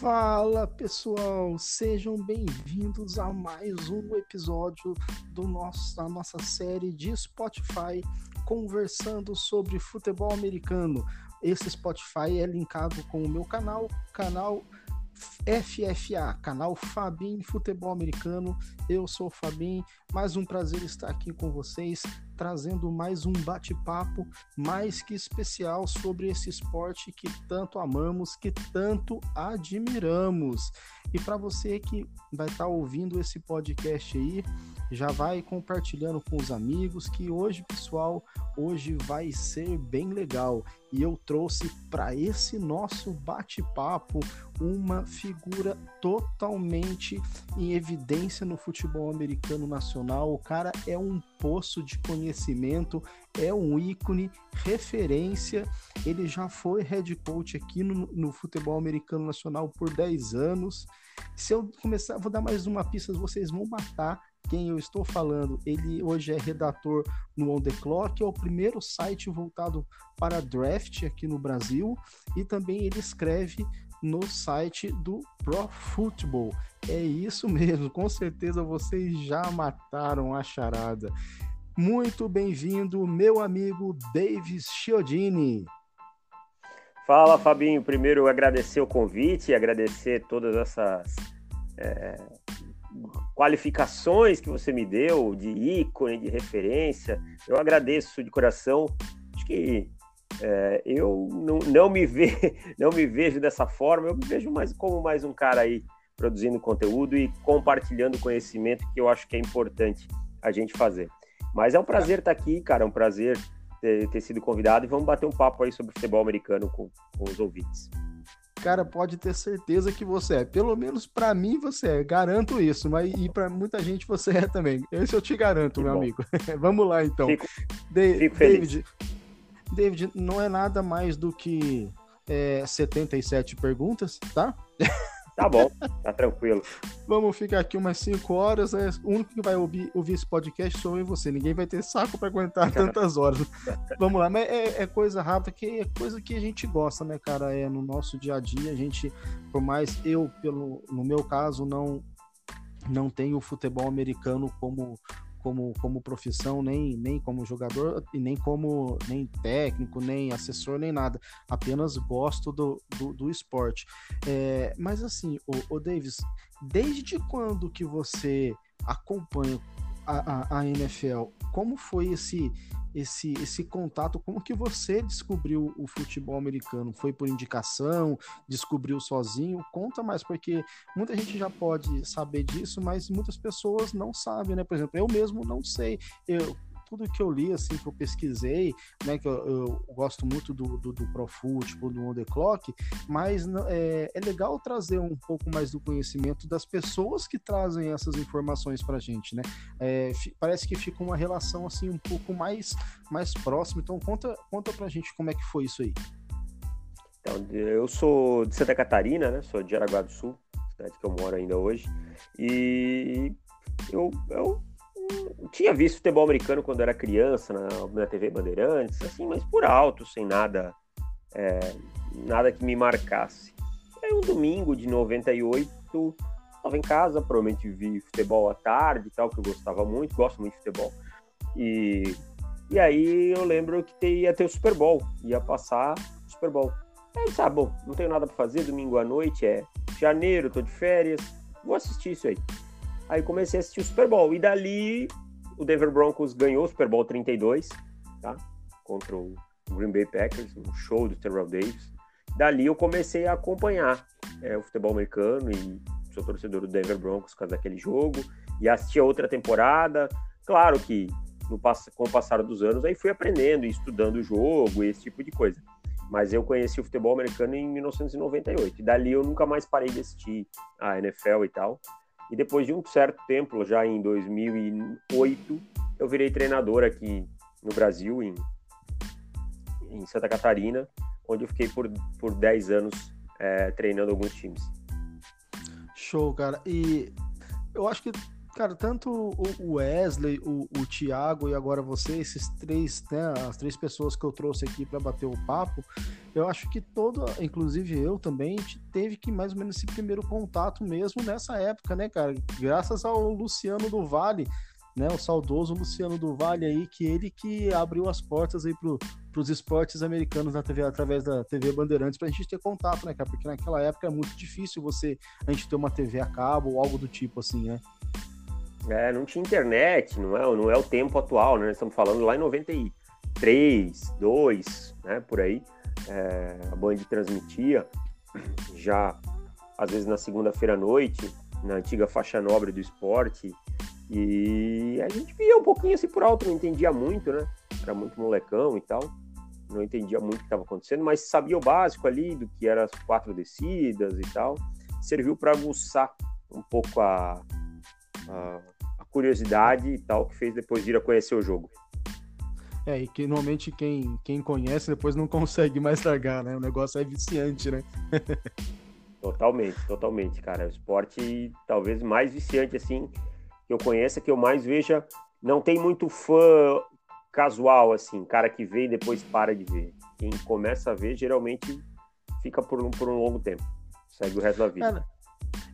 Fala pessoal, sejam bem-vindos a mais um episódio do nosso, da nossa série de Spotify conversando sobre futebol americano. Esse Spotify é linkado com o meu canal, canal FFA, canal Fabim Futebol Americano. Eu sou o Fabim, mais um prazer estar aqui com vocês, trazendo mais um bate-papo mais que especial sobre esse esporte que tanto amamos, que tanto admiramos. E para você que vai estar tá ouvindo esse podcast aí, já vai compartilhando com os amigos que hoje, pessoal, hoje vai ser bem legal. E eu trouxe para esse nosso bate-papo uma figura totalmente em evidência no futebol americano nacional. O cara é um poço de conhecimento, é um ícone, referência. Ele já foi head coach aqui no, no futebol americano nacional por 10 anos. Se eu começar, vou dar mais uma pista, vocês vão matar quem eu estou falando. Ele hoje é redator no On The Clock, é o primeiro site voltado para draft aqui no Brasil, e também ele escreve no site do Pro Football. É isso mesmo, com certeza vocês já mataram a charada. Muito bem-vindo, meu amigo Davis Chiodini. Fala, Fabinho. Primeiro, agradecer o convite, agradecer todas essas é, qualificações que você me deu de ícone, de referência. Eu agradeço de coração. Acho que é, eu não, não, me ve, não me vejo dessa forma, eu me vejo mais como mais um cara aí produzindo conteúdo e compartilhando conhecimento que eu acho que é importante a gente fazer. Mas é um prazer estar aqui, cara, é um prazer ter, ter sido convidado e vamos bater um papo aí sobre futebol americano com, com os ouvintes. Cara, pode ter certeza que você é. Pelo menos para mim você é. Garanto isso. Mas e para muita gente você é também. Esse eu te garanto, que meu bom. amigo. Vamos lá então. Fico, de fico David, David, não é nada mais do que é, 77 perguntas, tá? Tá bom, tá tranquilo. Vamos ficar aqui umas 5 horas. É, o único que vai ouvir, ouvir esse podcast sou eu e você. Ninguém vai ter saco para aguentar tantas horas. Vamos lá, mas é, é, coisa rápida, que é coisa que a gente gosta, né, cara? É no nosso dia a dia. A gente, por mais eu, pelo, no meu caso, não não tenho o futebol americano como como, como profissão, nem, nem como jogador, e nem como nem técnico, nem assessor, nem nada. Apenas gosto do, do, do esporte. É, mas assim, o, o Davis, desde quando que você acompanha a, a, a NFL? Como foi esse esse, esse contato, como que você descobriu o futebol americano? Foi por indicação? Descobriu sozinho? Conta mais, porque muita gente já pode saber disso, mas muitas pessoas não sabem, né? Por exemplo, eu mesmo não sei. Eu, tudo que eu li, assim, que eu pesquisei, né, que eu, eu gosto muito do, do, do Football, do On The Clock, mas é, é legal trazer um pouco mais do conhecimento das pessoas que trazem essas informações pra gente, né? É, parece que fica uma relação, assim, um pouco mais, mais próxima. Então, conta, conta pra gente como é que foi isso aí. Então, eu sou de Santa Catarina, né? Sou de Jaraguá do Sul, cidade que eu moro ainda hoje. E eu, eu tinha visto futebol americano quando era criança na, na TV Bandeirantes, assim, mas por alto, sem nada, é, nada que me marcasse. Aí um domingo de 98, estava em casa, provavelmente vi futebol à tarde tal, que eu gostava muito, gosto muito de futebol. E, e aí eu lembro que ia ter o Super Bowl, ia passar o Super Bowl. Aí disse, ah, bom, não tenho nada para fazer, domingo à noite é janeiro, tô de férias, vou assistir isso aí. Aí comecei a assistir o Super Bowl. E dali o Denver Broncos ganhou o Super Bowl 32, tá? Contra o Green Bay Packers, um show do Terrell Davis. Dali eu comecei a acompanhar é, o futebol americano e sou torcedor do Denver Broncos por causa daquele jogo. E assisti a outra temporada. Claro que no, com o passar dos anos aí fui aprendendo e estudando o jogo e esse tipo de coisa. Mas eu conheci o futebol americano em 1998. E dali eu nunca mais parei de assistir a NFL e tal. E depois de um certo tempo, já em 2008, eu virei treinador aqui no Brasil, em, em Santa Catarina, onde eu fiquei por, por 10 anos é, treinando alguns times. Show, cara. E eu acho que Cara, tanto o Wesley, o, o Thiago e agora você, esses três, né, as três pessoas que eu trouxe aqui para bater o papo, eu acho que todo, inclusive eu também, teve que mais ou menos esse primeiro contato mesmo nessa época, né, cara? Graças ao Luciano do Vale, né, o saudoso Luciano do Vale aí, que ele que abriu as portas aí pro, pros esportes americanos na TV, através da TV Bandeirantes, pra gente ter contato, né, cara? Porque naquela época é muito difícil você, a gente ter uma TV a cabo ou algo do tipo assim, né? É, não tinha internet, não é, não é o tempo atual, né? Estamos falando lá em 93, 2, né? Por aí. É, a Band transmitia já, às vezes, na segunda-feira à noite, na antiga faixa nobre do esporte. E a gente via um pouquinho assim por alto, não entendia muito, né? Era muito molecão e tal. Não entendia muito o que estava acontecendo, mas sabia o básico ali do que eram as quatro descidas e tal. Serviu para aguçar um pouco a, a, a curiosidade e tal, que fez depois vir a conhecer o jogo. É, e que normalmente quem, quem conhece depois não consegue mais largar, né? O negócio é viciante, né? totalmente, totalmente, cara. O esporte talvez mais viciante, assim, que eu conheça, que eu mais veja. Não tem muito fã casual, assim, cara que vê e depois para de ver. Quem começa a ver, geralmente fica por um, por um longo tempo. Segue o resto da vida. Cara,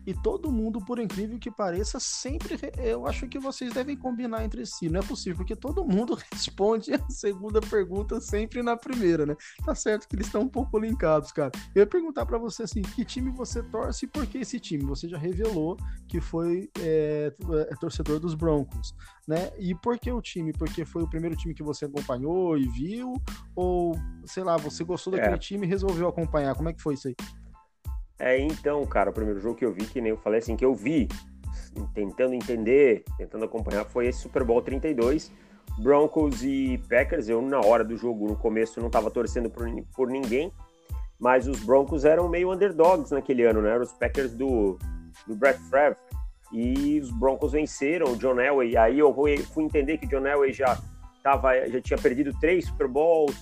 e todo mundo, por incrível que pareça, sempre. Eu acho que vocês devem combinar entre si. Não é possível, porque todo mundo responde a segunda pergunta sempre na primeira, né? Tá certo que eles estão um pouco linkados, cara. Eu ia perguntar para você assim: que time você torce e por que esse time? Você já revelou que foi é, é, torcedor dos Broncos, né? E por que o time? Porque foi o primeiro time que você acompanhou e viu? Ou, sei lá, você gostou daquele é. time e resolveu acompanhar? Como é que foi isso aí? É, então, cara, o primeiro jogo que eu vi, que nem eu falei assim, que eu vi, tentando entender, tentando acompanhar, foi esse Super Bowl 32, Broncos e Packers. Eu, na hora do jogo, no começo, não estava torcendo por, por ninguém, mas os Broncos eram meio underdogs naquele ano, né? Eram os Packers do, do Brett Favre. E os Broncos venceram o John Elway. Aí eu fui entender que o John Elway já, tava, já tinha perdido três Super Bowls,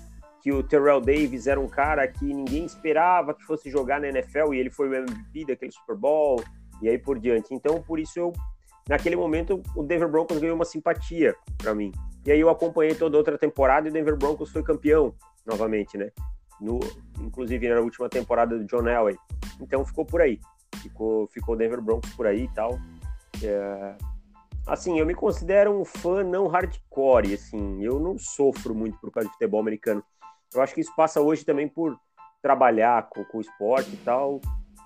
que o Terrell Davis era um cara que ninguém esperava que fosse jogar na NFL e ele foi o MVP daquele Super Bowl e aí por diante. Então, por isso eu naquele momento o Denver Broncos ganhou uma simpatia para mim. E aí eu acompanhei toda outra temporada e o Denver Broncos foi campeão novamente, né? No, inclusive na última temporada do John Elway. Então ficou por aí. Ficou, ficou Denver Broncos por aí e tal. É... Assim, eu me considero um fã não hardcore, assim, eu não sofro muito por causa de futebol americano. Eu acho que isso passa hoje também por trabalhar com, com o esporte e tal.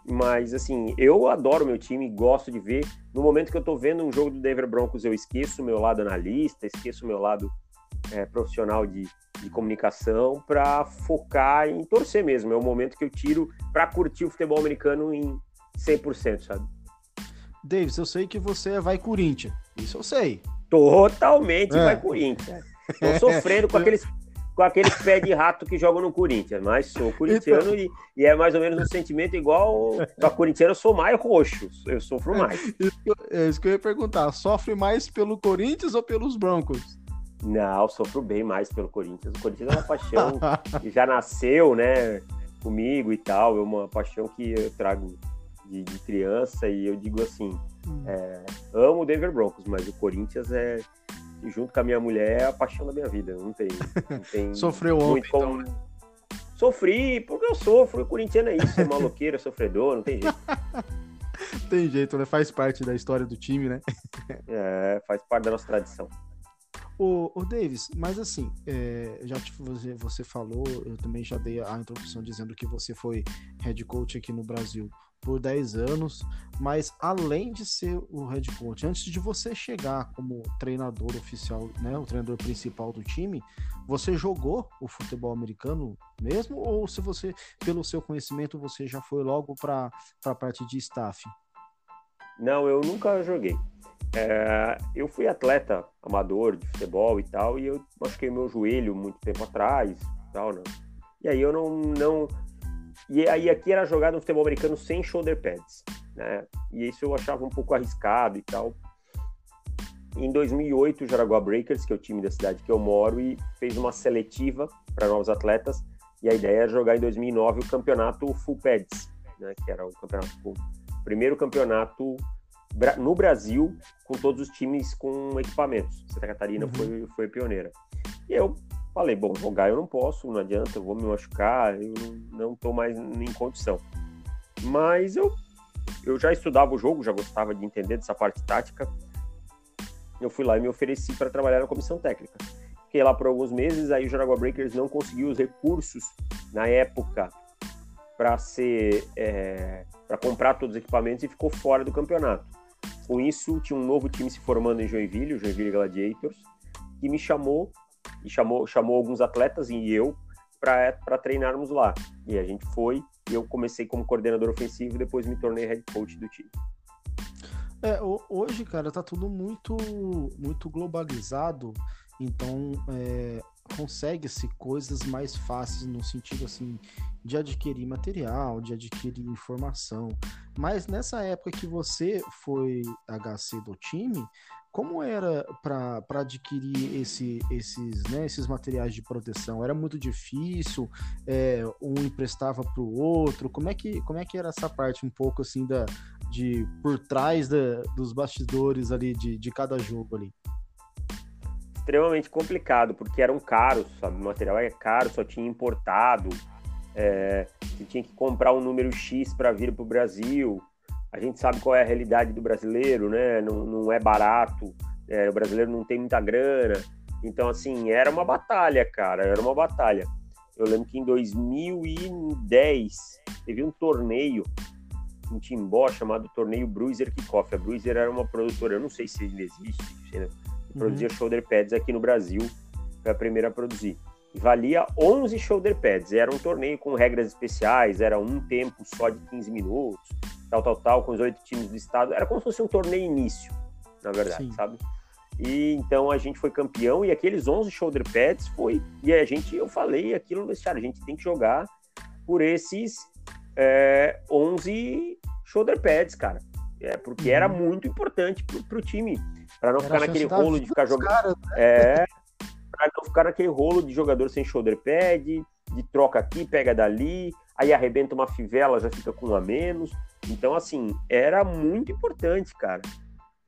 Mas, assim, eu adoro meu time, gosto de ver. No momento que eu tô vendo um jogo do Denver Broncos, eu esqueço o meu lado analista, esqueço o meu lado é, profissional de, de comunicação para focar em torcer mesmo. É o momento que eu tiro para curtir o futebol americano em 100%, sabe? Davis, eu sei que você é vai Corinthians. Isso eu sei. Totalmente é. vai Corinthians. Tô sofrendo com aqueles com aqueles pés de rato que jogam no Corinthians, mas sou corintiano então... e, e, é mais ou menos um sentimento igual a corintiano, eu sou mais roxo, eu sofro é, mais. É isso que eu ia perguntar, sofre mais pelo Corinthians ou pelos Broncos? Não, sofro bem mais pelo Corinthians. O Corinthians é uma paixão que já nasceu, né, comigo e tal, é uma paixão que eu trago de, de criança e eu digo assim, hum. é, amo o Denver Broncos, mas o Corinthians é junto com a minha mulher é a paixão da minha vida. Não tem. Não tem Sofreu ontem, como... então, né? Sofri, porque eu sofro. O corintiano é isso, é maloqueiro, é sofredor, não tem jeito. tem jeito, né? Faz parte da história do time, né? é, faz parte da nossa tradição. O, o Davis, mas assim, é, já te, você, você falou, eu também já dei a introdução dizendo que você foi head coach aqui no Brasil por 10 anos, mas além de ser o head coach, antes de você chegar como treinador oficial, né, o treinador principal do time, você jogou o futebol americano mesmo ou se você, pelo seu conhecimento, você já foi logo para a parte de staff? Não, eu nunca joguei. É, eu fui atleta amador de futebol e tal, e eu machuquei meu joelho muito tempo atrás, tal, né? E aí eu não, não e aí aqui era jogado no futebol americano sem shoulder pads, né? E isso eu achava um pouco arriscado e tal. Em 2008, o Jaraguá Breakers, que é o time da cidade que eu moro, e fez uma seletiva para novos atletas. E a ideia era jogar em 2009 o campeonato Full Pads, né? Que era o campeonato o primeiro campeonato no Brasil com todos os times com equipamentos. Santa Catarina uhum. foi, foi pioneira. E eu falei, bom, jogar eu não posso, não adianta, eu vou me machucar, eu não estou mais em condição. Mas eu, eu já estudava o jogo, já gostava de entender dessa parte tática. Eu fui lá e me ofereci para trabalhar na comissão técnica. Fiquei lá por alguns meses, aí o Jaraguá Breakers não conseguiu os recursos na época para ser é, para comprar todos os equipamentos e ficou fora do campeonato. Com isso, tinha um novo time se formando em Joinville, o Joinville Gladiators, que me chamou e chamou, chamou alguns atletas e eu para treinarmos lá. E a gente foi e eu comecei como coordenador ofensivo e depois me tornei head coach do time. É, hoje, cara, tá tudo muito, muito globalizado, então é, consegue-se coisas mais fáceis no sentido assim de adquirir material, de adquirir informação. Mas nessa época que você foi HC do time, como era para adquirir esse, esses, né, esses materiais de proteção? Era muito difícil? É, um emprestava para o outro? Como é, que, como é que era essa parte um pouco assim da, de por trás da, dos bastidores ali de, de cada jogo ali? Extremamente complicado, porque eram caros, sabe? O material é caro, só tinha importado. É, você tinha que comprar um número X para vir para o Brasil a gente sabe qual é a realidade do brasileiro, né? Não, não é barato, é, o brasileiro não tem muita grana. Então, assim, era uma batalha, cara, era uma batalha. Eu lembro que em 2010 teve um torneio em Timbó chamado Torneio Bruiser Kickoff. A Bruiser era uma produtora, eu não sei se ainda existe, né? produzia uhum. shoulder pads aqui no Brasil, foi a primeira a produzir. E valia 11 shoulder pads. Era um torneio com regras especiais, era um tempo só de 15 minutos tal, tal, tal, com os oito times do estado. Era como se fosse um torneio início, na verdade, Sim. sabe? E então a gente foi campeão e aqueles 11 shoulder pads foi. E a gente, eu falei aquilo no vestiário, a gente tem que jogar por esses é, 11 shoulder pads, cara. É, porque uhum. era muito importante pro, pro time. para não era ficar naquele rolo de ficar jogando. Né? É, pra não ficar naquele rolo de jogador sem shoulder pad, de troca aqui, pega dali, aí arrebenta uma fivela, já fica com um a menos. Então, assim, era muito importante, cara.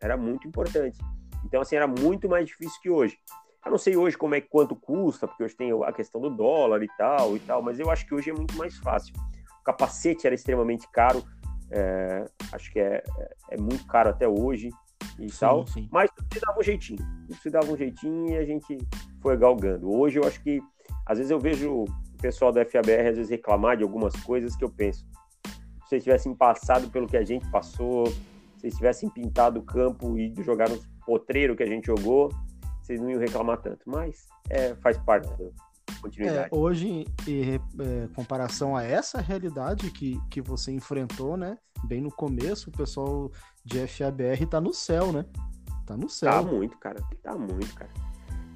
Era muito importante. Então, assim, era muito mais difícil que hoje. Eu não sei hoje como é quanto custa, porque hoje tem a questão do dólar e tal e tal, mas eu acho que hoje é muito mais fácil. O capacete era extremamente caro, é, acho que é, é, é, muito caro até hoje e sim, tal, sim. mas se dava um jeitinho, se dava um jeitinho e a gente foi galgando. Hoje eu acho que, às vezes eu vejo o pessoal da FABR às vezes reclamar de algumas coisas que eu penso, se vocês tivessem passado pelo que a gente passou, se vocês tivessem pintado o campo e jogar no potreiro que a gente jogou, vocês não iam reclamar tanto. Mas é, faz parte da continuidade. É, hoje, em é, comparação a essa realidade que, que você enfrentou, né? Bem no começo, o pessoal de FABR tá no céu, né? Tá no céu. Tá muito, cara. Tá muito, cara.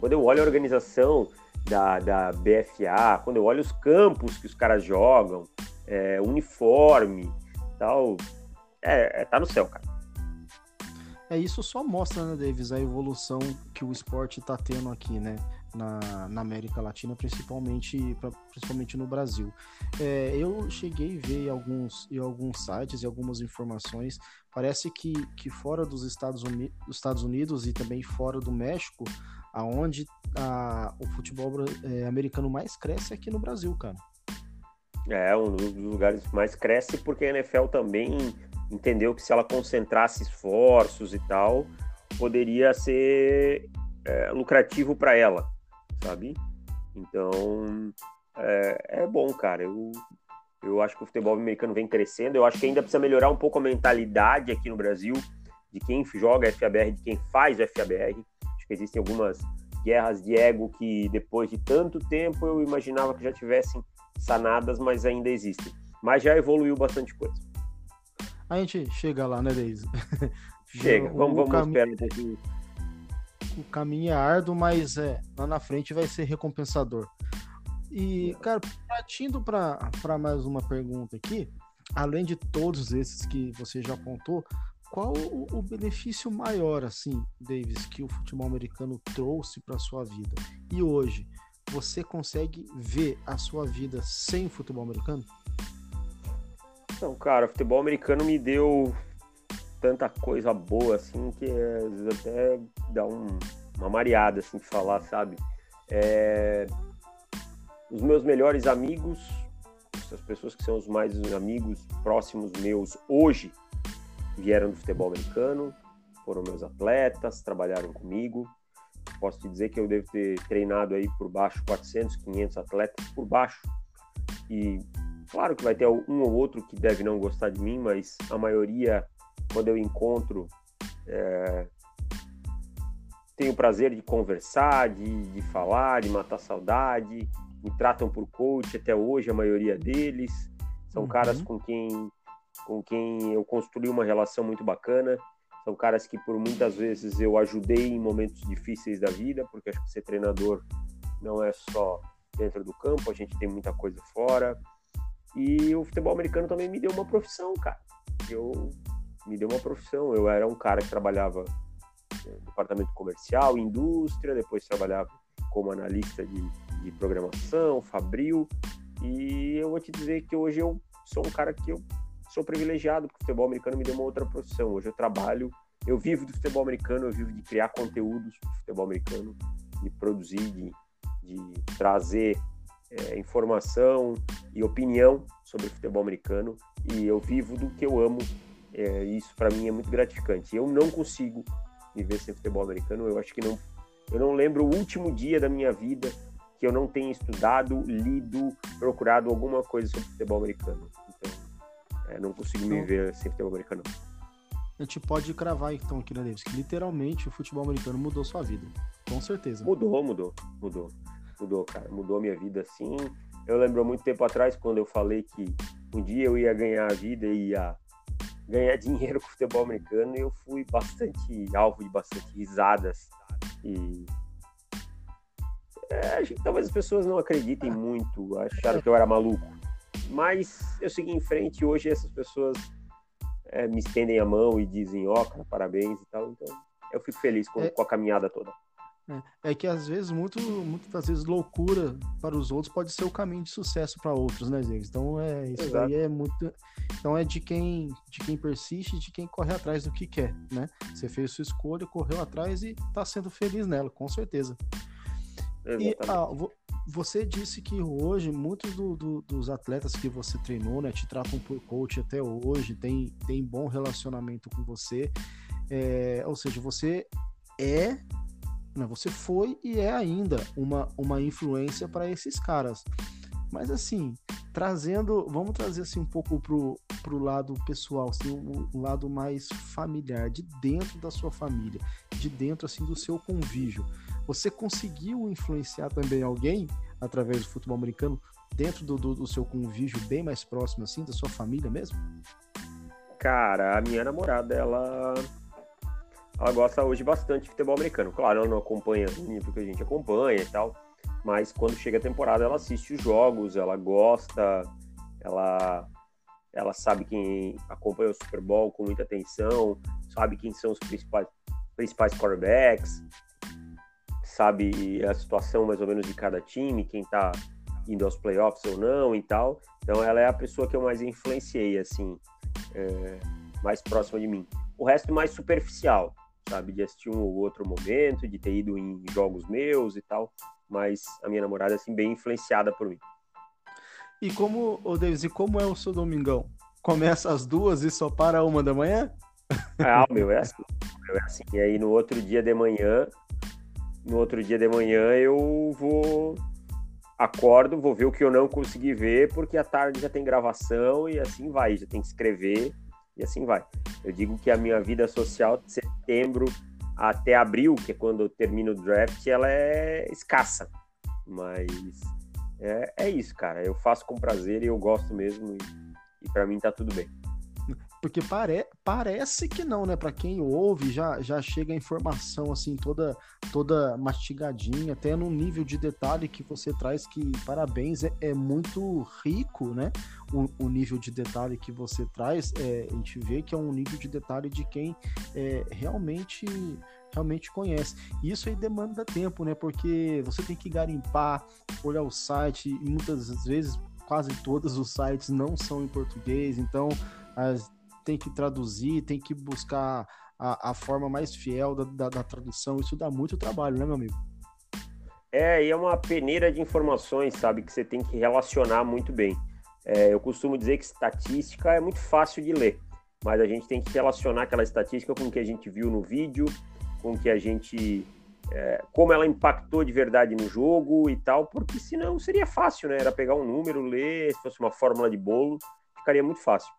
Quando eu olho a organização da, da BFA, quando eu olho os campos que os caras jogam, é, uniforme tal. É, é, tá no céu, cara. É, isso só mostra, né, Davis, a evolução que o esporte tá tendo aqui, né? Na, na América Latina, principalmente, pra, principalmente no Brasil. É, eu cheguei a ver alguns, em alguns sites e algumas informações. Parece que, que fora dos Estados, Uni dos Estados Unidos e também fora do México, aonde a, o futebol é, americano mais cresce é aqui no Brasil, cara. É, um dos lugares mais cresce porque a NFL também entendeu que se ela concentrasse esforços e tal, poderia ser é, lucrativo para ela, sabe? Então, é, é, bom, cara. Eu, eu acho que o futebol americano vem crescendo. Eu acho que ainda precisa melhorar um pouco a mentalidade aqui no Brasil de quem joga FABR, de quem faz FABR. Que existem algumas guerras de ego que depois de tanto tempo eu imaginava que já tivessem sanadas, mas ainda existem. Mas já evoluiu bastante coisa. A gente chega lá, né, Deise? Chega, o, vamos, vamos esperar um pouquinho. O caminho é árduo, mas é, lá na frente vai ser recompensador. E, cara, partindo para mais uma pergunta aqui, além de todos esses que você já apontou, qual o, o benefício maior, assim, Davis, que o futebol americano trouxe para sua vida? E hoje, você consegue ver a sua vida sem futebol americano? Então, cara, o futebol americano me deu tanta coisa boa, assim, que às vezes até dá um, uma mareada, assim, de falar, sabe? É... Os meus melhores amigos, as pessoas que são os mais amigos próximos meus hoje, vieram do futebol americano, foram meus atletas, trabalharam comigo. Posso te dizer que eu devo ter treinado aí por baixo 400, 500 atletas por baixo. E claro que vai ter um ou outro que deve não gostar de mim, mas a maioria, quando eu encontro, é... tenho o prazer de conversar, de, de falar, de matar saudade. Me tratam por coach até hoje, a maioria deles. São uhum. caras com quem com quem eu construí uma relação muito bacana. São caras que por muitas vezes eu ajudei em momentos difíceis da vida, porque acho que ser treinador não é só dentro do campo, a gente tem muita coisa fora. E o futebol americano também me deu uma profissão, cara. Eu me deu uma profissão. Eu era um cara que trabalhava no departamento comercial, indústria, depois trabalhava como analista de, de programação, fabril. E eu vou te dizer que hoje eu sou um cara que eu sou privilegiado porque o futebol americano me deu uma outra profissão. Hoje eu trabalho, eu vivo do futebol americano, eu vivo de criar conteúdos de futebol americano, de produzir, de, de trazer é, informação e opinião sobre futebol americano e eu vivo do que eu amo. É, isso para mim é muito gratificante. Eu não consigo viver sem futebol americano. Eu acho que não, eu não lembro o último dia da minha vida que eu não tenha estudado, lido, procurado alguma coisa sobre futebol americano. É, não consigo me então, ver sem futebol americano. A gente pode cravar então aqui, né, Davis? Que literalmente o futebol americano mudou sua vida. Com certeza. Mudou, mudou, mudou. Mudou, cara. Mudou a minha vida assim. Eu lembro muito tempo atrás quando eu falei que um dia eu ia ganhar a vida e ia ganhar dinheiro com o futebol americano. E eu fui bastante alvo de bastante risadas. E é, talvez as pessoas não acreditem muito, acharam que eu era maluco. Mas eu segui em frente e hoje essas pessoas é, me estendem a mão e dizem, ó, oh, parabéns e tal. Então eu fico feliz com, é, com a caminhada toda. É, é, que às vezes, muito, muitas vezes, loucura para os outros pode ser o caminho de sucesso para outros, né, Zé? Então é isso Exato. aí é muito. Então é de quem, de quem persiste, de quem corre atrás do que quer, né? Você fez sua escolha, correu atrás e está sendo feliz nela, com certeza. E ah, você disse que hoje muitos do, do, dos atletas que você treinou, né, te tratam por coach até hoje, tem, tem bom relacionamento com você. É, ou seja, você é, né, você foi e é ainda uma, uma influência para esses caras. Mas assim, trazendo, vamos trazer assim um pouco pro, pro lado pessoal, assim, o, o, lado mais familiar, de dentro da sua família, de dentro assim do seu convívio. Você conseguiu influenciar também alguém através do futebol americano dentro do, do, do seu convívio bem mais próximo assim, da sua família mesmo? Cara, a minha namorada, ela ela gosta hoje bastante de futebol americano. Claro, ela não acompanha o nível que a gente acompanha e tal, mas quando chega a temporada ela assiste os jogos, ela gosta, ela ela sabe quem acompanha o Super Bowl com muita atenção, sabe quem são os principais principais quarterbacks, sabe a situação mais ou menos de cada time, quem tá indo aos playoffs ou não e tal. Então ela é a pessoa que eu mais influenciei, assim, é, mais próxima de mim. O resto mais superficial, sabe, de assistir um ou outro momento, de ter ido em jogos meus e tal, mas a minha namorada, assim, bem influenciada por mim. E como, ô Davis, e como é o seu domingão? Começa às duas e só para uma da manhã? Ah, o meu é assim. meu é assim. E aí no outro dia de manhã, no outro dia de manhã eu vou acordo, vou ver o que eu não consegui ver, porque à tarde já tem gravação e assim vai, já tem que escrever e assim vai. Eu digo que a minha vida social de setembro até abril, que é quando eu termino o draft, ela é escassa. Mas é, é isso, cara. Eu faço com prazer e eu gosto mesmo e, e para mim tá tudo bem. Porque pare, parece que não, né? Para quem ouve, já, já chega a informação assim toda toda mastigadinha, até no nível de detalhe que você traz que parabéns, é, é muito rico, né? O, o, nível de detalhe que você traz, é, a gente vê que é um nível de detalhe de quem é, realmente realmente conhece. E isso aí demanda tempo, né? Porque você tem que garimpar, olhar o site e muitas vezes quase todos os sites não são em português, então as tem que traduzir, tem que buscar a, a forma mais fiel da, da, da tradução. Isso dá muito trabalho, né, meu amigo? É, e é uma peneira de informações, sabe, que você tem que relacionar muito bem. É, eu costumo dizer que estatística é muito fácil de ler, mas a gente tem que relacionar aquela estatística com o que a gente viu no vídeo, com o que a gente. É, como ela impactou de verdade no jogo e tal, porque senão seria fácil, né? Era pegar um número, ler, se fosse uma fórmula de bolo, ficaria muito fácil.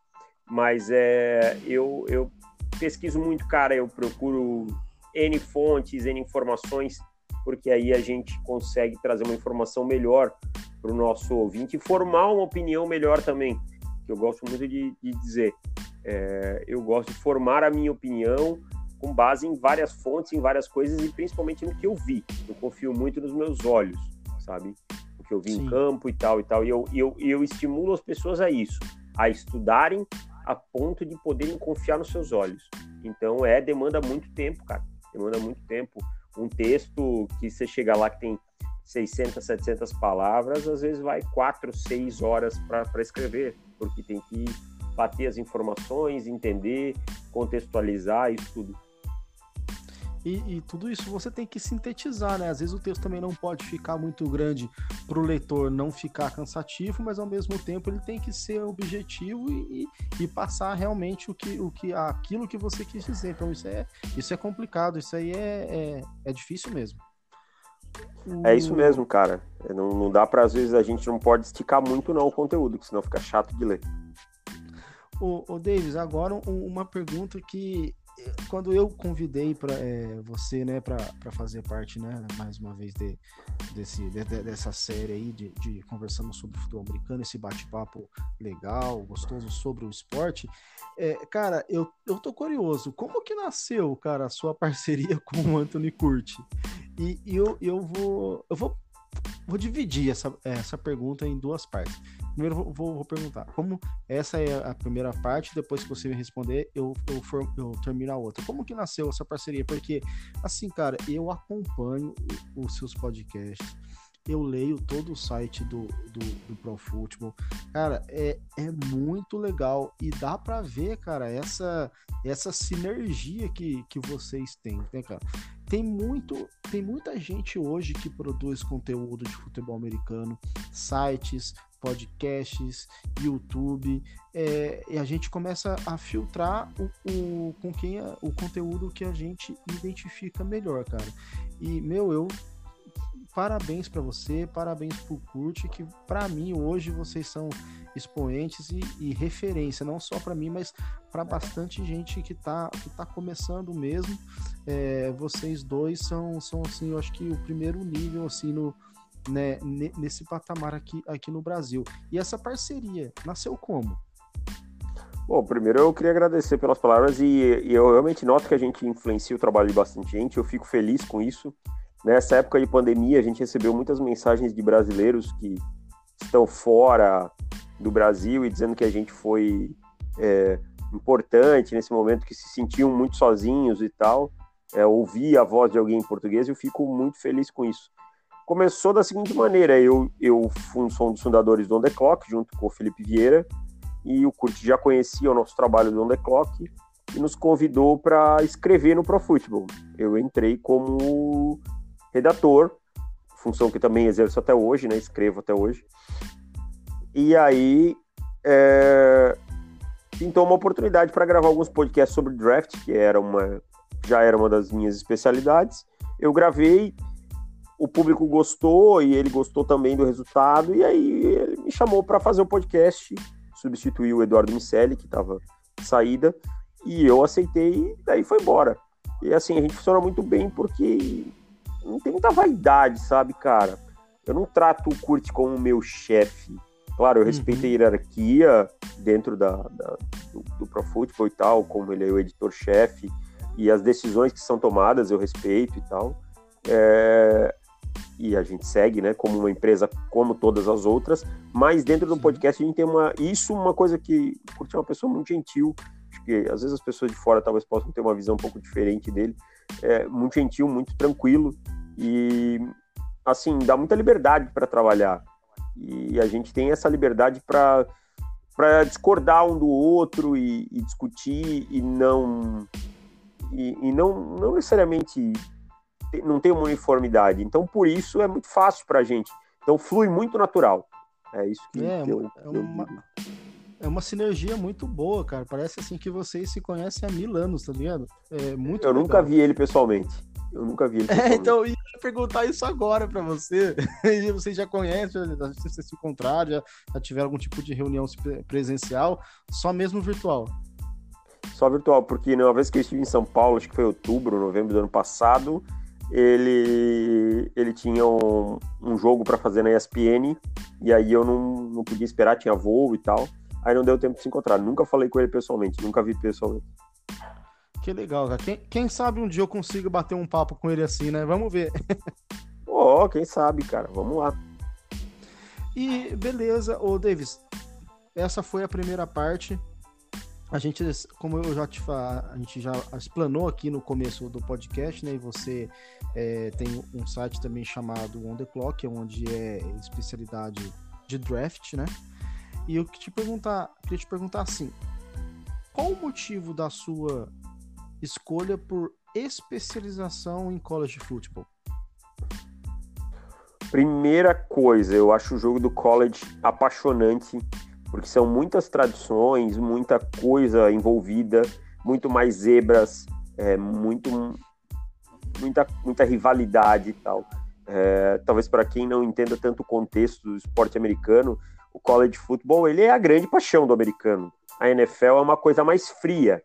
Mas é, eu, eu pesquiso muito, cara, eu procuro N fontes, N informações, porque aí a gente consegue trazer uma informação melhor para o nosso ouvinte e formar uma opinião melhor também, que eu gosto muito de, de dizer. É, eu gosto de formar a minha opinião com base em várias fontes, em várias coisas e principalmente no que eu vi. Eu confio muito nos meus olhos, sabe? O que eu vi Sim. em campo e tal e tal. E eu, eu, eu estimulo as pessoas a isso, a estudarem a ponto de poderem confiar nos seus olhos. Então, é, demanda muito tempo, cara. Demanda muito tempo. Um texto que você chega lá que tem 600, 700 palavras, às vezes vai 4, 6 horas para escrever, porque tem que bater as informações, entender, contextualizar isso tudo. E, e, tudo isso você tem que sintetizar, né? Às vezes o texto também não pode ficar muito grande para o leitor não ficar cansativo, mas ao mesmo tempo ele tem que ser objetivo e, e, passar realmente o que, o que, aquilo que você quis dizer. Então isso é, isso é complicado, isso aí é, é, é difícil mesmo. É isso mesmo, cara. Não, não dá para às vezes a gente não pode esticar muito não o conteúdo, que senão fica chato de ler. O, o Davis, agora uma pergunta que quando eu convidei para é, você, né, para fazer parte, né, mais uma vez de, desse, de, dessa série aí de, de conversando sobre futebol americano, esse bate-papo legal, gostoso sobre o esporte, é, cara, eu, eu tô curioso, como que nasceu, cara, a sua parceria com o Anthony Curti? E, e eu, eu vou eu vou vou dividir essa, essa pergunta em duas partes. Primeiro vou, vou, vou, perguntar, como essa é a primeira parte, depois que você me responder, eu, eu, for, eu termino a outra. Como que nasceu essa parceria? Porque, assim, cara, eu acompanho os seus podcasts, eu leio todo o site do, do, do Pro Football. Cara, é, é muito legal e dá para ver, cara, essa, essa sinergia que, que vocês têm, né, cara? Tem, muito, tem muita gente hoje que produz conteúdo de futebol americano, sites, podcasts, YouTube, é, e a gente começa a filtrar o, o, com quem é, o conteúdo que a gente identifica melhor, cara. E, meu, eu parabéns para você, parabéns pro Kurt, que para mim hoje vocês são expoentes e, e referência, não só para mim, mas para bastante gente que está que tá começando mesmo. É, vocês dois são, são assim, eu acho que o primeiro nível assim no né, nesse patamar aqui, aqui no Brasil. E essa parceria nasceu como? Bom, primeiro eu queria agradecer pelas palavras e, e, eu realmente noto que a gente influencia o trabalho de bastante gente, eu fico feliz com isso. Nessa época de pandemia, a gente recebeu muitas mensagens de brasileiros que estão fora do Brasil e dizendo que a gente foi é, importante nesse momento, que se sentiam muito sozinhos e tal. É, ouvir a voz de alguém em português, eu fico muito feliz com isso começou da seguinte maneira: eu, eu sou um dos fundadores do On The Clock, junto com o Felipe Vieira, e o Kurt já conhecia o nosso trabalho do On The Clock e nos convidou para escrever no Pro Football. Eu entrei como redator, função que também exerço até hoje, né? Escrevo até hoje. E aí é, pintou uma oportunidade para gravar alguns podcasts sobre draft, que era uma já era uma das minhas especialidades. Eu gravei o público gostou e ele gostou também do resultado, e aí ele me chamou para fazer o um podcast, substituiu o Eduardo Micelli, que estava saída, e eu aceitei, e daí foi embora. E assim, a gente funciona muito bem porque não tem muita vaidade, sabe, cara? Eu não trato o Kurt como meu chefe. Claro, eu respeito uhum. a hierarquia dentro da, da do, do Pro Football e tal, como ele é o editor-chefe, e as decisões que são tomadas eu respeito e tal. É, e a gente segue, né, como uma empresa como todas as outras, mas dentro do podcast a gente tem uma isso uma coisa que curte é uma pessoa muito gentil, acho que às vezes as pessoas de fora talvez possam ter uma visão um pouco diferente dele, é muito gentil, muito tranquilo e assim, dá muita liberdade para trabalhar. E a gente tem essa liberdade para para discordar um do outro e, e discutir e não e, e, não, não necessariamente não tem uma uniformidade. Então, por isso é muito fácil para a gente. Então, flui muito natural. É isso que, é, eu, é uma, é uma sinergia muito boa, cara. Parece assim que vocês se conhecem há mil anos, tá ligado? É muito Eu legal. nunca vi ele pessoalmente. Eu nunca vi ele É, então eu ia perguntar isso agora para você. E vocês já conhecem, já, vocês se encontraram, já, já tiveram algum tipo de reunião presencial, só mesmo virtual? Só virtual, porque uma vez que eu estive em São Paulo, acho que foi outubro, novembro do ano passado, ele, ele tinha um, um jogo para fazer na ESPN, e aí eu não, não podia esperar, tinha voo e tal. Aí não deu tempo de se encontrar. Nunca falei com ele pessoalmente, nunca vi pessoalmente. Que legal, cara. Quem, quem sabe um dia eu consigo bater um papo com ele assim, né? Vamos ver. Ó, oh, quem sabe, cara. Vamos lá. E beleza, ô Davis. Essa foi a primeira parte. A gente, como eu já te fa... a gente já explanou aqui no começo do podcast, né? E você é, tem um site também chamado On The Clock, onde é especialidade de draft, né? E eu te perguntar, queria te perguntar assim: qual o motivo da sua escolha por especialização em college football? Primeira coisa, eu acho o jogo do college apaixonante, porque são muitas tradições, muita coisa envolvida, muito mais zebras, é, muito, muita, muita rivalidade e tal. É, talvez para quem não entenda tanto o contexto do esporte americano, o college football ele é a grande paixão do americano. A NFL é uma coisa mais fria,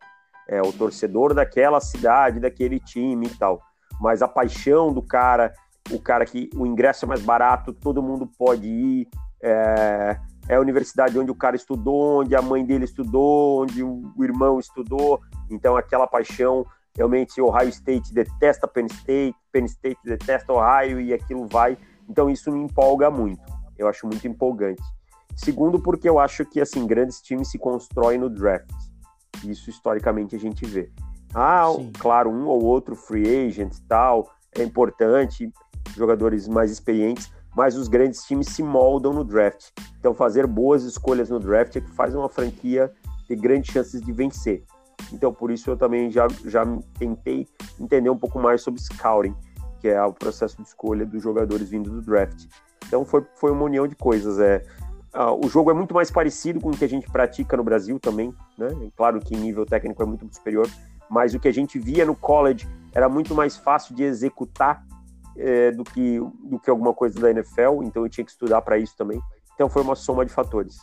é, o torcedor daquela cidade, daquele time e tal. Mas a paixão do cara, o cara que o ingresso é mais barato, todo mundo pode ir. É, é a universidade onde o cara estudou, onde a mãe dele estudou, onde o, irmão estudou. Então, aquela paixão, realmente, Ohio State detesta Penn State, Penn State detesta Ohio e aquilo vai. Então, isso me empolga muito. Eu acho muito empolgante. Segundo, porque eu acho que, assim, grandes times se constroem no draft. Isso historicamente a gente vê. Ah, Sim. claro, um ou outro free agent e tal, é importante, jogadores mais experientes, mas os grandes times se moldam no draft. Então, fazer boas escolhas no draft é que faz uma franquia ter grandes chances de vencer. Então, por isso eu também já, já tentei entender um pouco mais sobre scouting, que é o processo de escolha dos jogadores vindo do draft. Então, foi, foi uma união de coisas. É, Uh, o jogo é muito mais parecido com o que a gente pratica no Brasil também, né? Claro que nível técnico é muito superior, mas o que a gente via no college era muito mais fácil de executar é, do, que, do que alguma coisa da NFL, então eu tinha que estudar para isso também. Então foi uma soma de fatores.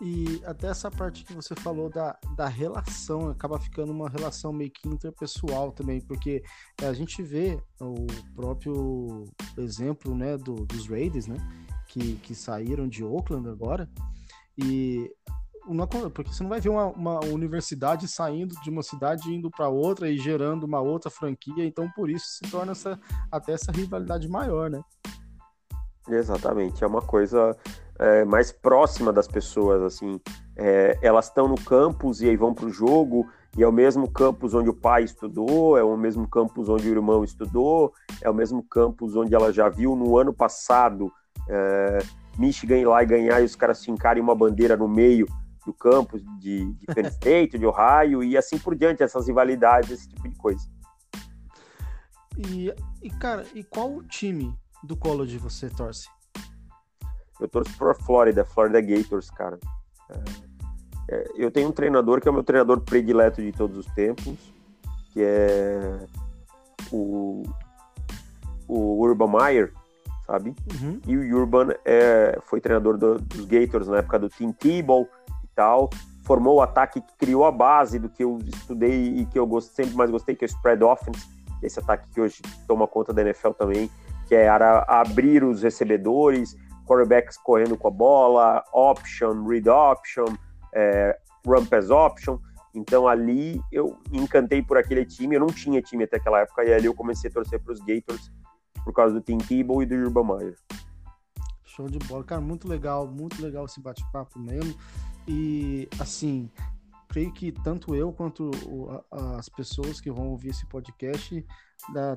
E até essa parte que você falou da, da relação, acaba ficando uma relação meio que interpessoal também, porque a gente vê o próprio exemplo né, do, dos Raiders, né? Que, que saíram de Oakland agora. E uma, porque você não vai ver uma, uma universidade saindo de uma cidade indo para outra e gerando uma outra franquia, então por isso se torna essa, até essa rivalidade maior, né? Exatamente, é uma coisa é, mais próxima das pessoas, assim, é, elas estão no campus e aí vão para o jogo, e é o mesmo campus onde o pai estudou, é o mesmo campus onde o irmão estudou, é o mesmo campus onde ela já viu no ano passado é, Michigan ir lá e ganhar e os caras fincarem uma bandeira no meio do campus de, de Penn State, de Ohio e assim por diante, essas rivalidades, esse tipo de coisa. E, e cara, e qual time do college você torce? Eu torço para Florida, Florida Gators, cara. É, é, eu tenho um treinador que é o meu treinador predileto de todos os tempos, que é o, o Urban Meyer, sabe? Uhum. E o Urban é, foi treinador do, dos Gators na época do Tim Tebow e tal. Formou o ataque que criou a base do que eu estudei e que eu gost, sempre mais gostei, que é o spread offense, esse ataque que hoje toma conta da NFL também, que é abrir os recebedores, quarterbacks correndo com a bola, option, read option, é, run pass option. Então ali eu encantei por aquele time, eu não tinha time até aquela época, e ali eu comecei a torcer para os Gators por causa do Tim Tebow e do Urban Meyer. Show de bola, cara, muito legal, muito legal esse bate-papo mesmo. E assim, creio que tanto eu quanto as pessoas que vão ouvir esse podcast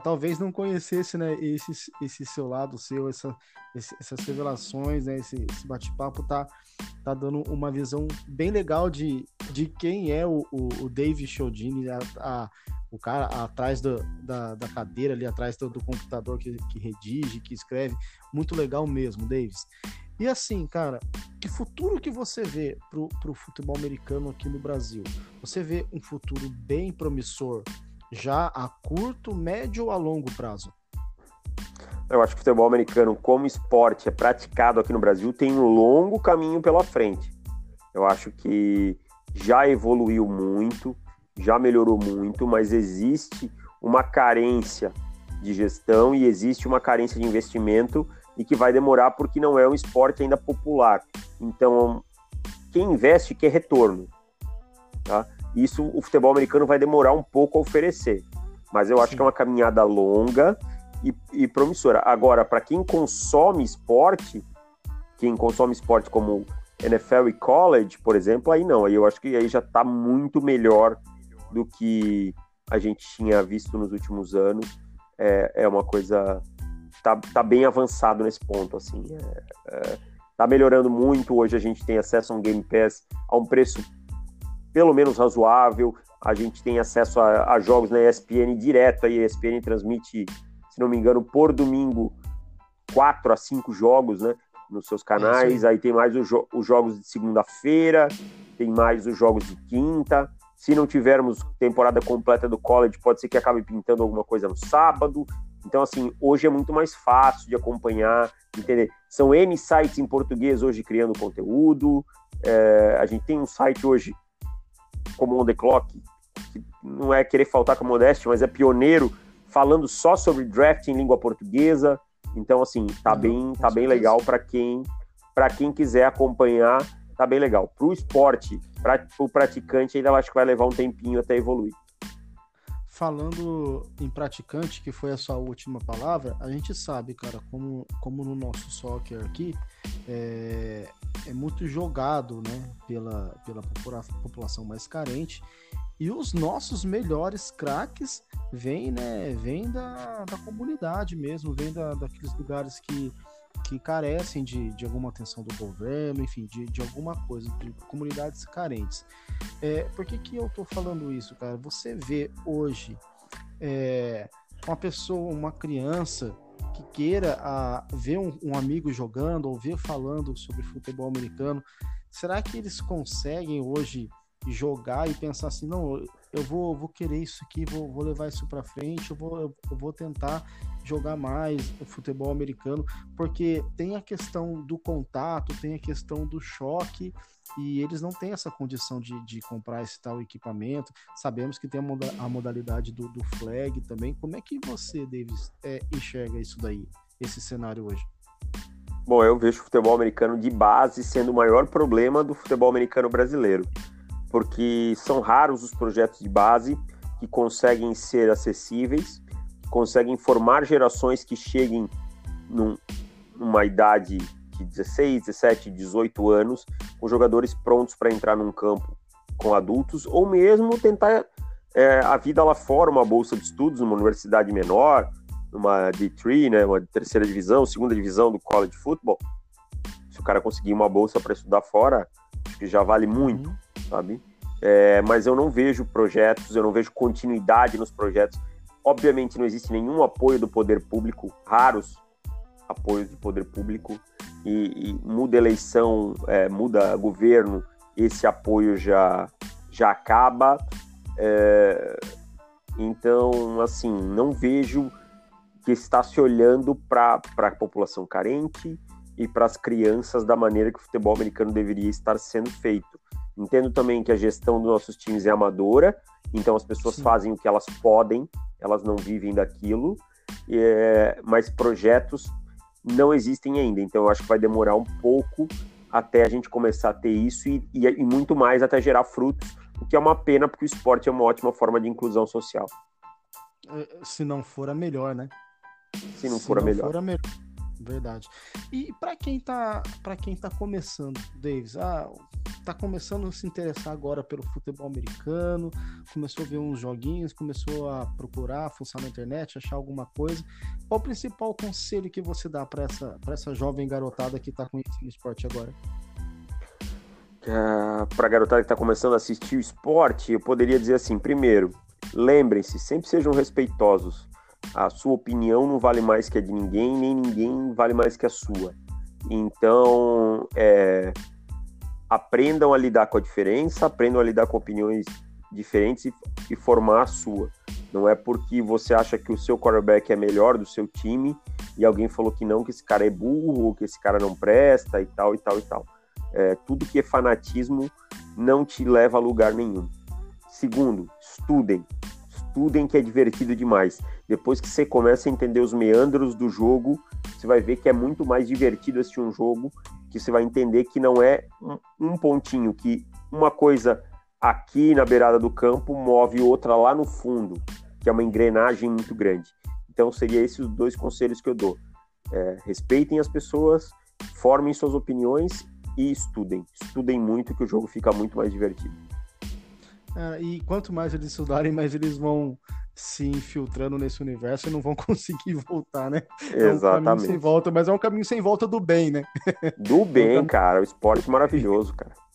talvez não conhecesse né, esse, esse seu lado seu, essa, essas revelações, né, esse, esse bate-papo tá, tá dando uma visão bem legal de, de quem é o, o, o Dave Chiodini, a, a, o cara atrás do, da, da cadeira ali, atrás do, do computador que, que redige, que escreve. Muito legal mesmo, Davis. E assim, cara, que futuro que você vê pro, pro futebol americano aqui no Brasil? Você vê um futuro bem promissor já a curto, médio ou a longo prazo? Eu acho que o futebol americano, como esporte é praticado aqui no Brasil, tem um longo caminho pela frente. Eu acho que já evoluiu muito, já melhorou muito, mas existe uma carência de gestão e existe uma carência de investimento e que vai demorar porque não é um esporte ainda popular. Então, quem investe quer retorno. Tá? Isso o futebol americano vai demorar um pouco a oferecer. Mas eu acho Sim. que é uma caminhada longa e, e promissora. Agora, para quem consome esporte, quem consome esporte como NFL e college, por exemplo, aí não. Aí eu acho que aí já está muito melhor do que a gente tinha visto nos últimos anos. É, é uma coisa tá, tá bem avançado nesse ponto, assim. É, é, tá melhorando muito. Hoje a gente tem acesso a um Game Pass a um preço pelo menos razoável. A gente tem acesso a, a jogos na ESPN direto. A ESPN transmite, se não me engano, por domingo, quatro a cinco jogos, né? Nos seus canais. Aí tem mais os, os jogos de segunda-feira, tem mais os jogos de quinta. Se não tivermos temporada completa do college, pode ser que acabe pintando alguma coisa no sábado. Então, assim, hoje é muito mais fácil de acompanhar, entender. São N sites em português hoje criando conteúdo. É, a gente tem um site hoje como On The Clock, que não é querer faltar com a modéstia, mas é pioneiro falando só sobre draft em língua portuguesa. Então, assim, tá uhum, bem, tá bem legal para quem para quem quiser acompanhar, tá bem legal. Para o esporte, para o praticante, ainda acho que vai levar um tempinho até evoluir. Falando em praticante, que foi a sua última palavra, a gente sabe, cara, como, como no nosso soccer aqui, é, é muito jogado, né, pela, pela população mais carente, e os nossos melhores craques vêm, né, vêm da, da comunidade mesmo, vêm da, daqueles lugares que que carecem de, de alguma atenção do governo, enfim, de, de alguma coisa, de comunidades carentes. É, por que, que eu estou falando isso, cara? Você vê hoje é, uma pessoa, uma criança que queira a, ver um, um, amigo jogando ou ver falando sobre futebol americano, será que eles conseguem hoje jogar e pensar assim, não, eu vou, vou querer isso aqui, vou, vou levar isso para frente, eu vou, eu vou tentar jogar mais futebol americano, porque tem a questão do contato, tem a questão do choque, e eles não têm essa condição de, de comprar esse tal equipamento. Sabemos que tem a, moda, a modalidade do, do, flag também. Como é que você, Davis, é, enxerga isso daí, esse cenário hoje? Bom, eu vejo o futebol americano de base sendo o maior problema do futebol americano brasileiro, porque são raros os projetos de base que conseguem ser acessíveis conseguem formar gerações que cheguem num, numa idade de 16, 17, 18 anos, com jogadores prontos para entrar num campo com adultos, ou mesmo tentar é, a vida lá fora, uma bolsa de estudos numa universidade menor, numa D3, né, uma terceira divisão, segunda divisão do college football. Se o cara conseguir uma bolsa para estudar fora, acho que já vale muito, uhum. Sabe? É, mas eu não vejo projetos, eu não vejo continuidade nos projetos Obviamente não existe nenhum apoio do poder público, raros apoios do poder público, e, e muda eleição, é, muda governo, esse apoio já, já acaba. É, então, assim, não vejo que está se olhando para a população carente e para as crianças da maneira que o futebol americano deveria estar sendo feito. Entendo também que a gestão dos nossos times é amadora, então as pessoas Sim. fazem o que elas podem, elas não vivem daquilo, é, mas projetos não existem ainda. Então eu acho que vai demorar um pouco até a gente começar a ter isso e, e, e muito mais até gerar frutos, o que é uma pena porque o esporte é uma ótima forma de inclusão social. É, se não for a melhor, né? Se não Se for não a melhor. For a melhor. Verdade. E para quem tá para quem tá começando, Davis, ah, tá começando a se interessar agora pelo futebol americano, começou a ver uns joguinhos, começou a procurar, fuçar na internet, achar alguma coisa. Qual o principal conselho que você dá para essa, essa jovem garotada que tá conhecendo o esporte agora? Para a garotada que está começando a assistir o esporte, eu poderia dizer assim: primeiro, lembrem-se, sempre sejam respeitosos. A sua opinião não vale mais que a de ninguém, nem ninguém vale mais que a sua. Então, é, aprendam a lidar com a diferença, aprendam a lidar com opiniões diferentes e, e, formar a sua. Não é porque você acha que o seu quarterback é melhor do seu time e alguém falou que não, que esse cara é burro, que esse cara não presta e tal e tal e tal. É, tudo que é fanatismo não te leva a lugar nenhum. Segundo, estudem. Estudem que é divertido demais. Depois que você começa a entender os meandros do jogo, você vai ver que é muito mais divertido assistir um jogo, que você vai entender que não é um, um pontinho, que uma coisa aqui na beirada do campo move outra lá no fundo, que é uma engrenagem muito grande. Então, seria esses os dois conselhos que eu dou. É, respeitem as pessoas, formem suas opiniões e estudem. Estudem muito que o jogo fica muito mais divertido. É, e quanto mais eles estudarem, mais eles vão se infiltrando nesse universo e não vão conseguir voltar, né? Exatamente. É um sem volta, mas é um caminho sem volta do bem, né? Do bem, então, cara. O esporte maravilhoso, cara.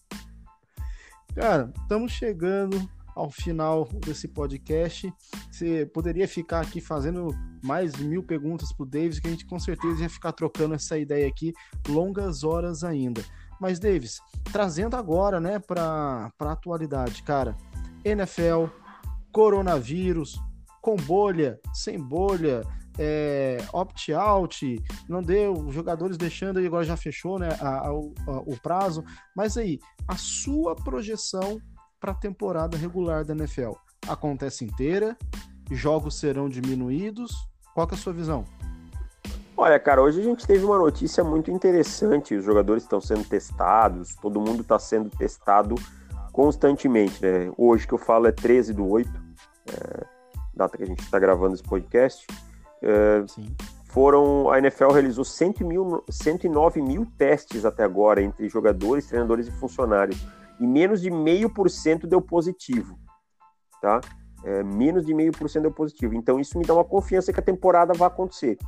Cara, estamos chegando ao final desse podcast. Você poderia ficar aqui fazendo mais mil perguntas para o Davis, que a gente com certeza ia ficar trocando essa ideia aqui longas horas ainda. Mas, Davis, trazendo agora, né, para a atualidade, cara, NFL, coronavírus, com bolha, sem bolha, é, opt-out, não deu, jogadores deixando e agora já fechou né, a, a, a, o prazo. Mas aí, a sua projeção para a temporada regular da NFL acontece inteira? Jogos serão diminuídos? Qual é a sua visão? Olha, cara, hoje a gente teve uma notícia muito interessante. Os jogadores estão sendo testados, todo mundo está sendo testado constantemente, né? Hoje que eu falo é 13 do 8, é, data que a gente está gravando esse podcast. É, foram, a NFL realizou 100 mil, 109 mil testes até agora entre jogadores, treinadores e funcionários. E menos de meio por cento deu positivo, tá? É, menos de meio por cento deu positivo. Então isso me dá uma confiança que a temporada vai acontecer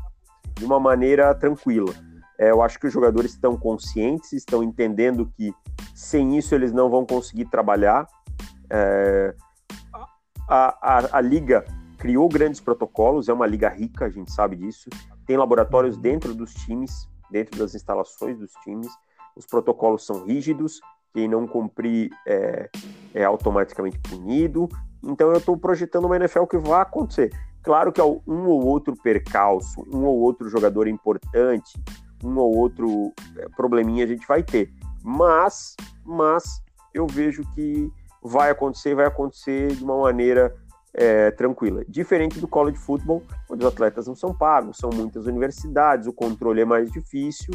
de uma maneira tranquila. É, eu acho que os jogadores estão conscientes, estão entendendo que sem isso eles não vão conseguir trabalhar. É, a, a, a, liga criou grandes protocolos, é uma liga rica, a gente sabe disso. Tem laboratórios dentro dos times, dentro das instalações dos times. Os protocolos são rígidos, quem não cumprir é, é automaticamente punido. Então eu estou projetando uma NFL que vai acontecer. Claro que um ou outro percalço, um ou outro jogador importante, um ou outro é, probleminha a gente vai ter. Mas, mas eu vejo que vai acontecer, vai acontecer de uma maneira é, tranquila. Diferente do college football, onde os atletas não são pagos, são muitas universidades, o controle é mais difícil,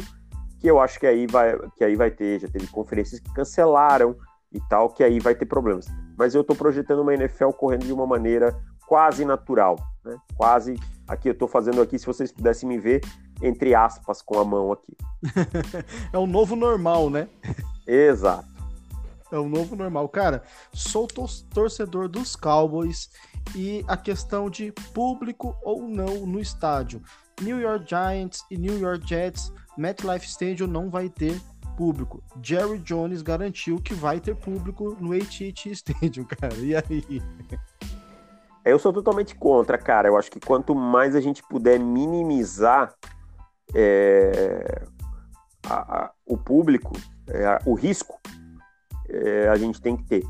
que eu acho que aí vai, que aí vai ter, já teve conferências que cancelaram e tal, que aí vai ter problemas. Mas eu estou projetando uma NFL correndo de uma maneira quase natural, né? Quase. Aqui eu estou fazendo aqui, se vocês pudessem me ver, entre aspas, com a mão aqui. é o novo normal, né? Exato. É o novo normal. Cara, sou torcedor dos Cowboys e a questão de público ou não no estádio. New York Giants e New York Jets, MetLife Stadium não vai ter público. Jerry Jones garantiu que vai ter público no AT&T Stadium, cara. E aí? Eu sou totalmente contra, cara. Eu acho que quanto mais a gente puder minimizar é, a, a, o público, é, o risco, é, a gente tem que ter.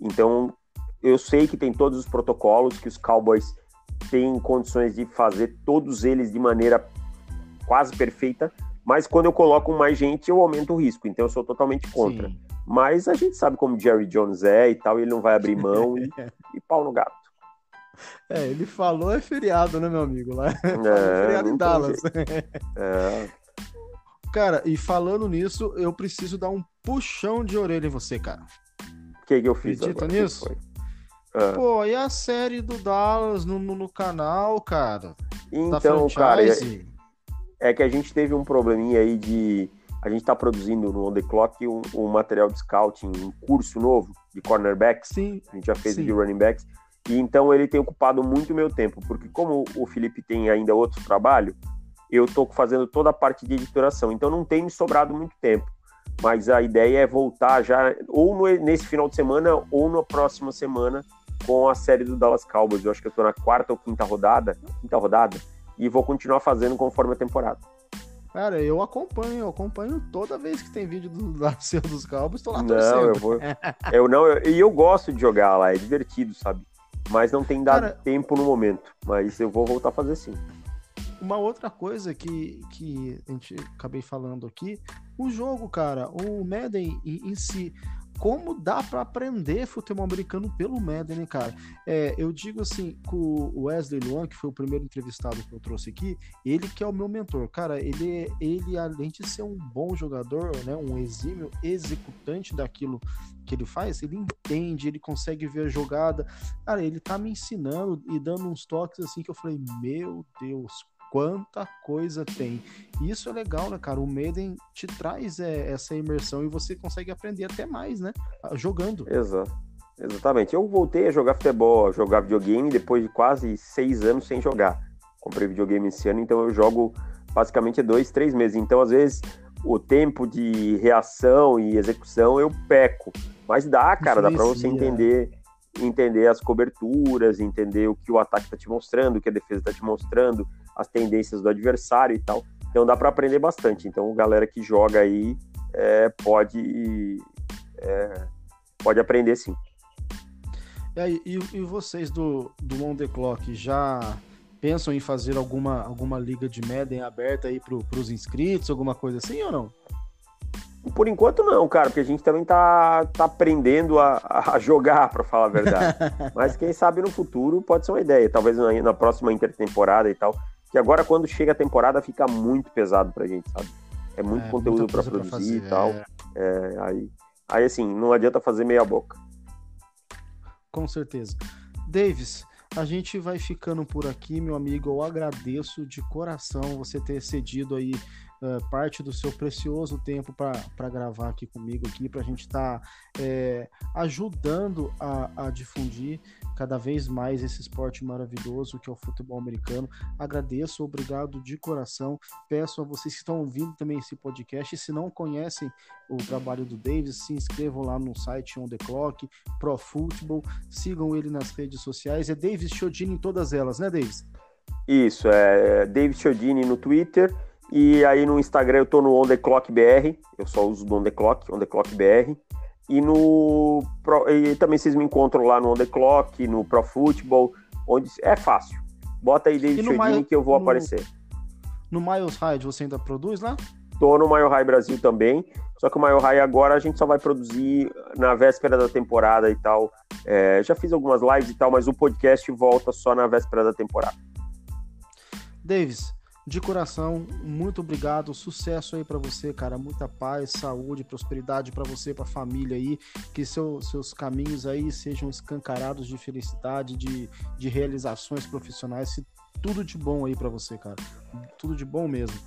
Então, eu sei que tem todos os protocolos, que os Cowboys têm condições de fazer todos eles de maneira quase perfeita, mas quando eu coloco mais gente, eu aumento o risco. Então, eu sou totalmente contra. Sim. Mas a gente sabe como Jerry Jones é e tal, ele não vai abrir mão e, e pau no gato. É, ele falou é feriado, né, meu amigo? Lá. É, feriado em Dallas. É. Cara, e falando nisso, eu preciso dar um puxão de orelha em você, cara. O que, que eu fiz? Acredita agora? nisso? É. Pô, e a série do Dallas no, no, no canal, cara? Então, cara, é, é, que a gente teve um probleminha aí de, a gente está produzindo no On The Clock um, um, material de scouting, um curso novo de cornerbacks. Sim. A gente já fez de running backs. E então ele tem ocupado muito meu tempo, porque como o Felipe tem ainda outro trabalho, eu estou fazendo toda a parte de editoração, então não tem me sobrado muito tempo. Mas a ideia é voltar já, ou no, nesse final de semana, ou na próxima semana, com a série do Dallas Cowboys. Eu acho que eu estou na quarta ou quinta rodada, quinta rodada, e vou continuar fazendo conforme a temporada. Cara, eu acompanho, eu acompanho toda vez que tem vídeo do Darcy dos Cowboys, tô lá não, torcendo. Eu vou, eu não, eu, e eu gosto de jogar lá, é divertido, sabe? Mas não tem dado Cara, tempo no momento, mas eu vou voltar a fazer sim. Uma outra coisa que, que a gente acabei falando aqui, o jogo, cara, o Madden em, em si, como dá para aprender futebol americano pelo Madden, cara? É, eu digo assim, com o Wesley Luan, que foi o primeiro entrevistado que eu trouxe aqui, ele que é o meu mentor. Cara, ele, ele além de ser um bom jogador, né, um exímio executante daquilo que ele faz, ele entende, ele consegue ver a jogada. Cara, ele tá me ensinando e dando uns toques assim que eu falei, meu Deus, quanta coisa tem. E isso é legal, né, cara? O Maiden te traz é, essa imersão e você consegue aprender até mais, né? Jogando. Exato. Exatamente. Eu voltei a jogar futebol, a jogar videogame depois de quase seis anos sem jogar. Comprei videogame esse ano, então eu jogo basicamente dois, três meses. Então, às vezes, o tempo de reação e execução eu peco. Mas dá, cara, dá para você entender entender as coberturas, entender o que o ataque está te mostrando, o que a defesa está te mostrando, as tendências do adversário e tal. Então dá para aprender bastante. Então, galera que joga aí é, pode, é, pode aprender sim. E, e, e, vocês do, do On The Clock já pensam em fazer alguma, alguma liga de Madden aberta aí para os inscritos, alguma coisa assim ou não? Por enquanto não, cara, porque a gente também tá, tá aprendendo a, a jogar, para falar a verdade. Mas quem sabe no futuro pode ser uma ideia, talvez na, na próxima intertemporada e tal que agora quando chega a temporada fica muito pesado pra gente, sabe? É muito é, conteúdo para produzir pra fazer, e tal. É. É, aí, aí, assim, não adianta fazer meia boca. Com certeza. Davis, a gente vai ficando por aqui, meu amigo. Eu agradeço de coração você ter cedido aí uh, parte do seu precioso tempo para gravar aqui comigo aqui, para a gente estar tá, é, ajudando a, a difundir cada vez mais esse esporte maravilhoso que é o futebol americano. Agradeço, obrigado de coração. Peço a vocês que estão ouvindo também esse podcast, e se não conhecem o trabalho do Davis, se inscrevam lá no site On The Clock, Pro Football, sigam ele nas redes sociais. É Davis Chodini em todas elas, né, Davis? Isso, é Davis Chodini no Twitter. E aí no Instagram eu tô no On The Clock BR, eu só uso do On The Clock, On The Clock BR. E no e também vocês me encontram lá no On The Clock, no Pro Football, onde é fácil. Bota aí David Chodini que eu vou no, aparecer. No Miles High você ainda produz lá? Tô no Mile High Brasil também, só que o Mile High agora a gente só vai produzir na véspera da temporada e tal. É, já fiz algumas lives e tal, mas o podcast volta só na véspera da temporada. Davis, de coração, muito obrigado, sucesso aí para você, cara, muita paz, saúde, prosperidade para você, para a família aí, que seu, seus caminhos aí sejam escancarados de felicidade, de, de realizações profissionais, tudo de bom aí para você, cara, tudo de bom mesmo.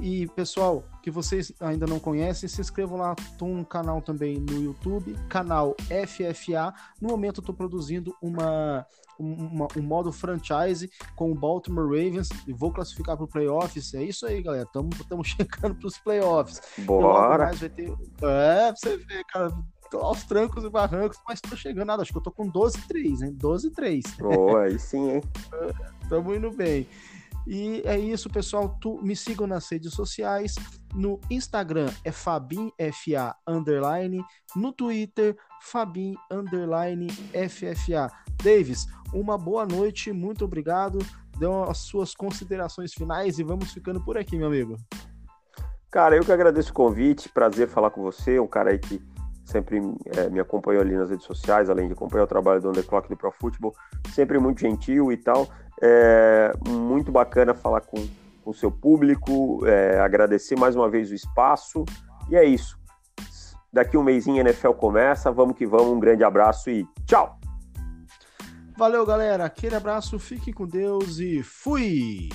E pessoal, que vocês ainda não conhecem, se inscrevam lá. Tô um canal também no YouTube, canal FFA. No momento eu tô produzindo uma uma, um modo franchise com o Baltimore Ravens e vou classificar para o playoffs. É isso aí, galera. Estamos chegando para os playoffs. Bora! Vai ter... É, pra você ver, cara. Aos trancos e barrancos, mas tô chegando nada. Acho que eu tô com 12-3, hein? 12-3. Boa, aí sim, hein? Tamo indo bem. E é isso, pessoal. Tu, me sigam nas redes sociais. No Instagram é Fabin FA underline. No Twitter, Fabin underline FFA. Davis, uma boa noite, muito obrigado. Dê as suas considerações finais e vamos ficando por aqui, meu amigo. Cara, eu que agradeço o convite, prazer falar com você, um cara aí que sempre é, me acompanhou ali nas redes sociais, além de acompanhar o trabalho do Underclock do Pro Football, sempre muito gentil e tal. É muito bacana falar com o seu público, é, agradecer mais uma vez o espaço, e é isso. Daqui um mêsinho a NFL começa, vamos que vamos, um grande abraço e tchau! Valeu, galera, aquele abraço, fiquem com Deus e fui!